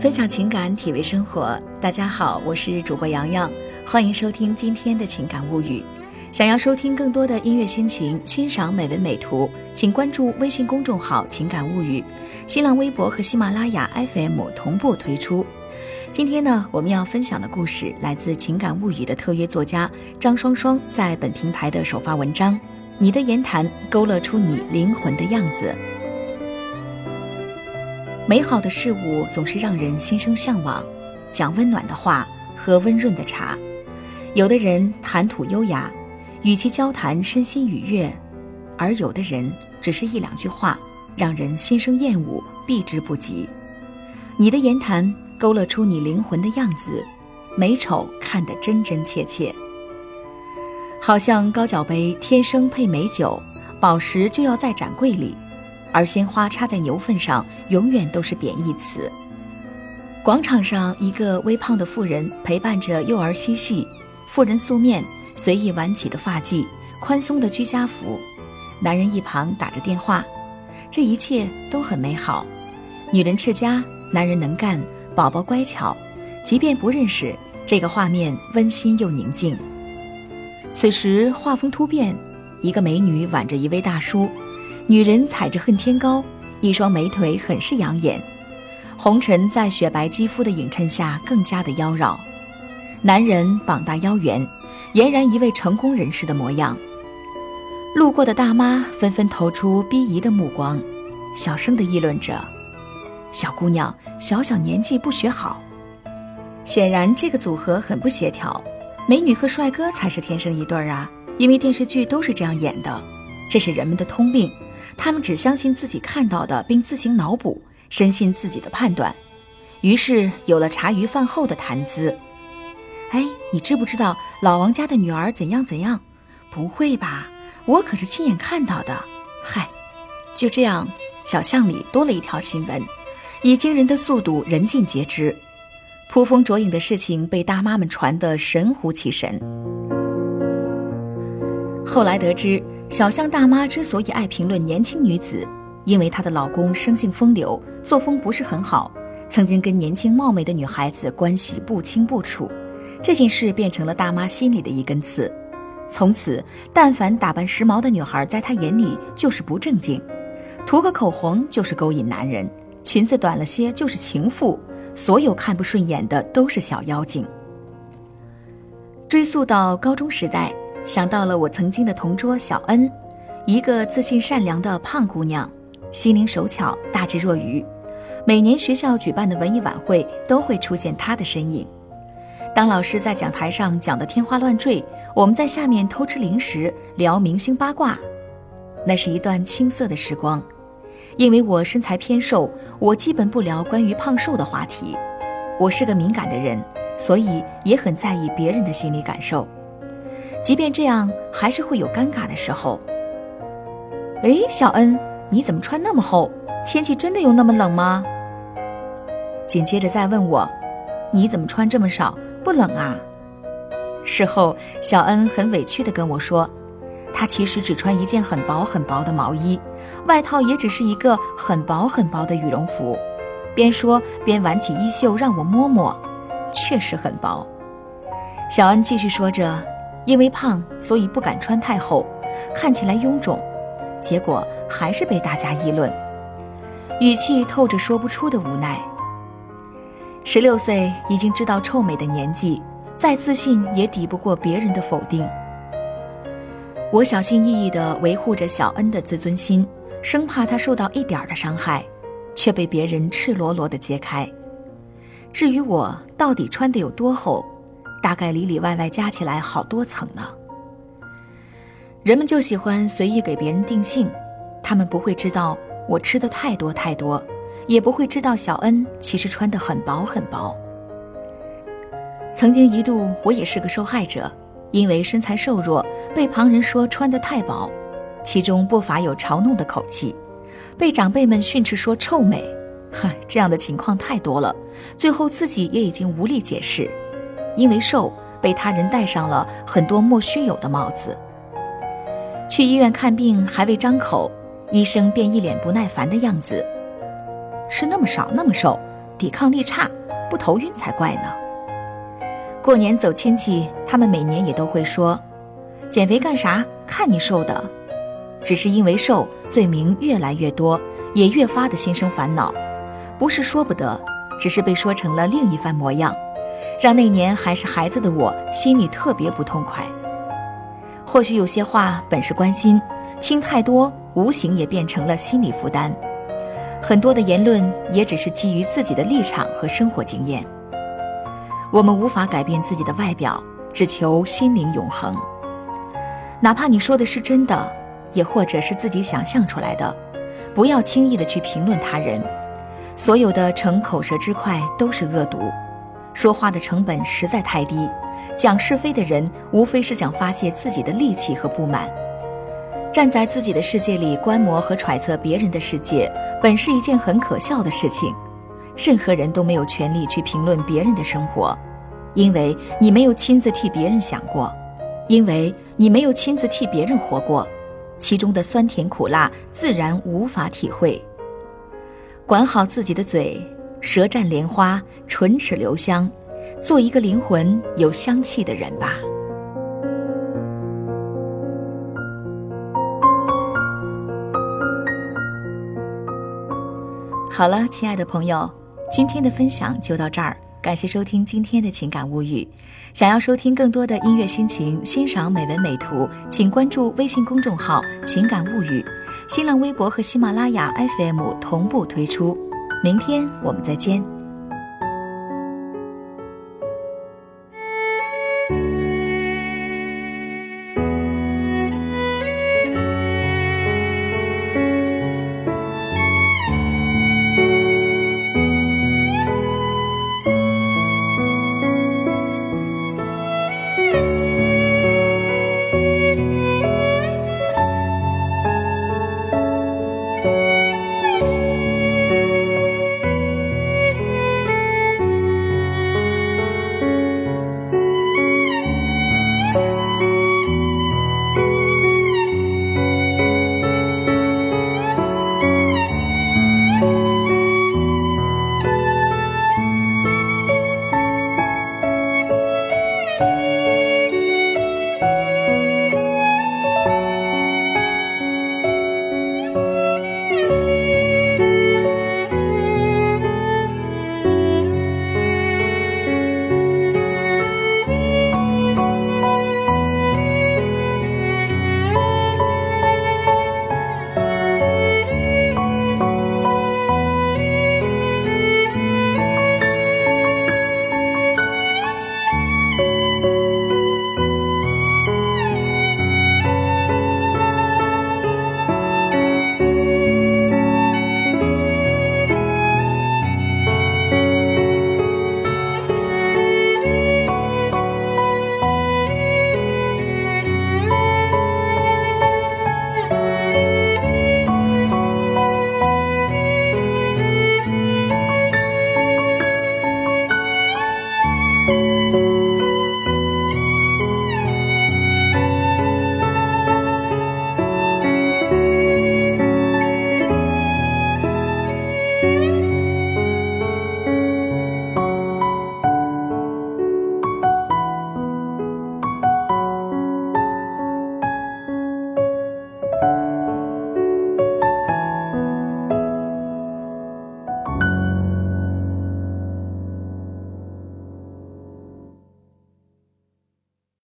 分享情感，体味生活。大家好，我是主播洋洋，欢迎收听今天的情感物语。想要收听更多的音乐心情，欣赏美文美图，请关注微信公众号“情感物语”，新浪微博和喜马拉雅 FM 同步推出。今天呢，我们要分享的故事来自《情感物语》的特约作家张双双在本平台的首发文章。你的言谈勾勒出你灵魂的样子。美好的事物总是让人心生向往，讲温暖的话，喝温润的茶。有的人谈吐优雅，与其交谈身心愉悦；而有的人只是一两句话，让人心生厌恶，避之不及。你的言谈勾勒出你灵魂的样子，美丑看得真真切切。好像高脚杯天生配美酒，宝石就要在展柜里，而鲜花插在牛粪上，永远都是贬义词。广场上，一个微胖的妇人陪伴着幼儿嬉戏，妇人素面，随意挽起的发髻，宽松的居家服，男人一旁打着电话，这一切都很美好。女人持家，男人能干，宝宝乖巧，即便不认识，这个画面温馨又宁静。此时画风突变，一个美女挽着一位大叔，女人踩着恨天高，一双美腿很是养眼，红尘在雪白肌肤的映衬下更加的妖娆。男人膀大腰圆，俨然一位成功人士的模样。路过的大妈纷纷投出鄙夷的目光，小声的议论着：“小姑娘，小小年纪不学好。”显然这个组合很不协调。美女和帅哥才是天生一对儿啊！因为电视剧都是这样演的，这是人们的通病。他们只相信自己看到的，并自行脑补，深信自己的判断，于是有了茶余饭后的谈资。哎，你知不知道老王家的女儿怎样怎样？不会吧？我可是亲眼看到的。嗨，就这样，小巷里多了一条新闻，以惊人的速度人尽皆知。扑风捉影的事情被大妈们传得神乎其神。后来得知，小巷大妈之所以爱评论年轻女子，因为她的老公生性风流，作风不是很好，曾经跟年轻貌美的女孩子关系不清不楚。这件事变成了大妈心里的一根刺。从此，但凡打扮时髦的女孩，在她眼里就是不正经，涂个口红就是勾引男人，裙子短了些就是情妇。所有看不顺眼的都是小妖精。追溯到高中时代，想到了我曾经的同桌小恩，一个自信善良的胖姑娘，心灵手巧，大智若愚。每年学校举办的文艺晚会都会出现她的身影。当老师在讲台上讲得天花乱坠，我们在下面偷吃零食，聊明星八卦，那是一段青涩的时光。因为我身材偏瘦，我基本不聊关于胖瘦的话题。我是个敏感的人，所以也很在意别人的心理感受。即便这样，还是会有尴尬的时候。哎，小恩，你怎么穿那么厚？天气真的有那么冷吗？紧接着再问我，你怎么穿这么少？不冷啊？事后，小恩很委屈地跟我说。她其实只穿一件很薄很薄的毛衣，外套也只是一个很薄很薄的羽绒服。边说边挽起衣袖让我摸摸，确实很薄。小恩继续说着，因为胖，所以不敢穿太厚，看起来臃肿，结果还是被大家议论，语气透着说不出的无奈。十六岁已经知道臭美的年纪，再自信也抵不过别人的否定。我小心翼翼地维护着小恩的自尊心，生怕她受到一点的伤害，却被别人赤裸裸地揭开。至于我到底穿得有多厚，大概里里外外加起来好多层呢。人们就喜欢随意给别人定性，他们不会知道我吃的太多太多，也不会知道小恩其实穿的很薄很薄。曾经一度，我也是个受害者。因为身材瘦弱，被旁人说穿得太薄，其中不乏有嘲弄的口气，被长辈们训斥说臭美，哼，这样的情况太多了。最后自己也已经无力解释，因为瘦被他人戴上了很多莫须有的帽子。去医院看病还未张口，医生便一脸不耐烦的样子，吃那么少那么瘦，抵抗力差，不头晕才怪呢。过年走亲戚，他们每年也都会说：“减肥干啥？看你瘦的。”只是因为瘦，罪名越来越多，也越发的心生烦恼。不是说不得，只是被说成了另一番模样，让那年还是孩子的我心里特别不痛快。或许有些话本是关心，听太多，无形也变成了心理负担。很多的言论也只是基于自己的立场和生活经验。我们无法改变自己的外表，只求心灵永恒。哪怕你说的是真的。也或者是自己想象出来的，不要轻易的去评论他人。所有的逞口舌之快都是恶毒，说话的成本实在太低。讲是非的人，无非是想发泄自己的戾气和不满。站在自己的世界里观摩和揣测别人的世界，本是一件很可笑的事情。任何人都没有权利去评论别人的生活，因为你没有亲自替别人想过，因为你没有亲自替别人活过。其中的酸甜苦辣，自然无法体会。管好自己的嘴，舌战莲花，唇齿留香，做一个灵魂有香气的人吧。好了，亲爱的朋友，今天的分享就到这儿。感谢收听今天的情感物语。想要收听更多的音乐心情，欣赏美文美图，请关注微信公众号“情感物语”，新浪微博和喜马拉雅 FM 同步推出。明天我们再见。